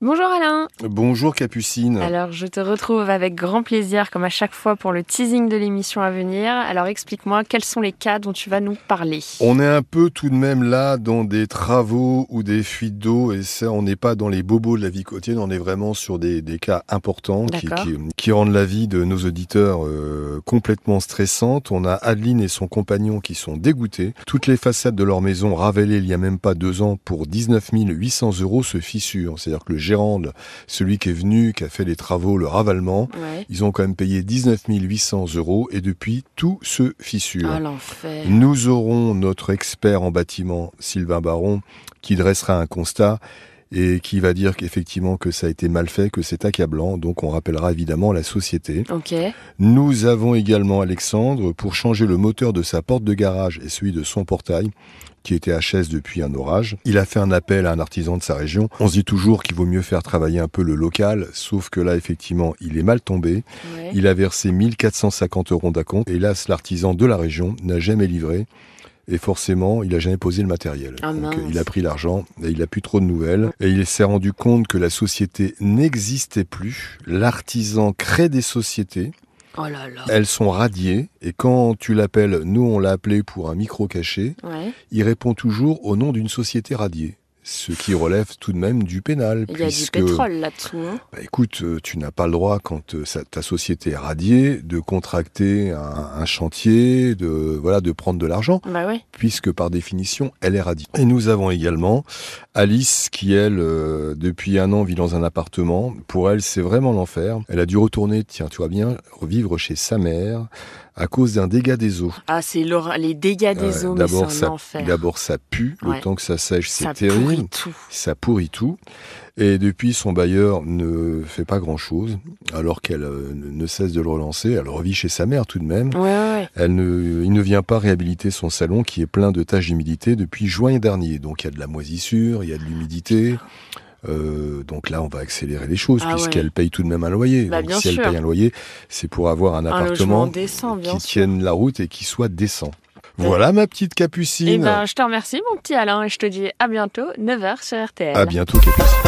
Bonjour Alain. Bonjour Capucine. Alors je te retrouve avec grand plaisir comme à chaque fois pour le teasing de l'émission à venir. Alors explique-moi quels sont les cas dont tu vas nous parler? On est un peu tout de même là dans des travaux ou des fuites d'eau et ça on n'est pas dans les bobos de la vie quotidienne, on est vraiment sur des, cas importants qui, rendent la vie de nos auditeurs euh, complètement stressante. On a Adeline et son compagnon qui sont dégoûtés. Toutes les façades de leur maison ravelées il y a même pas deux ans pour 19 800 euros se fissurent. C'est-à-dire que le Celui qui est venu, qui a fait les travaux, le ravalement, ils ont quand même payé 19 800 euros et depuis tout se fissure. Ah, Nous aurons notre expert en bâtiment, Sylvain Baron, qui dressera un constat et qui va dire qu'effectivement que ça a été mal fait, que c'est accablant. Donc on rappellera évidemment la société. Nous avons également Alexandre pour changer le moteur de sa porte de garage et celui de son portail qui était HS depuis un orage. Il a fait un appel à un artisan de sa région. On se dit toujours qu'il vaut mieux faire travailler un peu le local, sauf que là, effectivement, il est mal tombé. Il a versé 1450 euros d'acompte. Hélas, l'artisan de la région n'a jamais livré. Et forcément, il n'a jamais posé le matériel. Ah, Donc, il a pris l'argent et il n'a plus trop de nouvelles. Et il s'est rendu compte que la société n'existait plus. L'artisan crée des sociétés. Oh Elles sont radiées et quand tu l'appelles, nous on l'a appelé pour un micro caché, il répond toujours au nom d'une société radiée ce qui relève tout de même du pénal. Il y a du pétrole là-dessous. Hein. bah écoute, euh, tu n'as pas le droit, quand euh, ta société est radiée, de contracter un, chantier, de voilà, de prendre de l'argent, bah puisque par définition, elle est radiée. Et nous avons également Alice, qui elle, euh, depuis un an, vit dans un appartement. Pour elle, c'est vraiment l'enfer. Elle a dû retourner, tiens, tu vois bien, revivre chez sa mère à cause d'un dégât des eaux. Ah, c'est les dégâts des eaux, mais c'est un enfer. D'abord, ça pue, le temps que ça sèche, c'est terrible. Ça pourrit tout. Ça pourrit tout. Et depuis, son bailleur ne fait pas grand-chose, alors qu'elle euh, ne cesse de le relancer. Elle revit chez sa mère tout de même. Elle ne, il ne vient pas réhabiliter son salon qui est plein de taches d'humidité depuis juin dernier. Donc il y a de la moisissure, il y a de l'humidité. Euh, donc là, on va accélérer les choses ah puisqu'elle paye tout de même un loyer. Bah, donc, si elle paye un loyer, c'est pour avoir un, appartement qui tienne la route et qui soit décent. Voilà ma petite Capucine. Eh ben, je te remercie mon petit Alain et je te dis à bientôt, 9h sur RTL. À bientôt Capucine.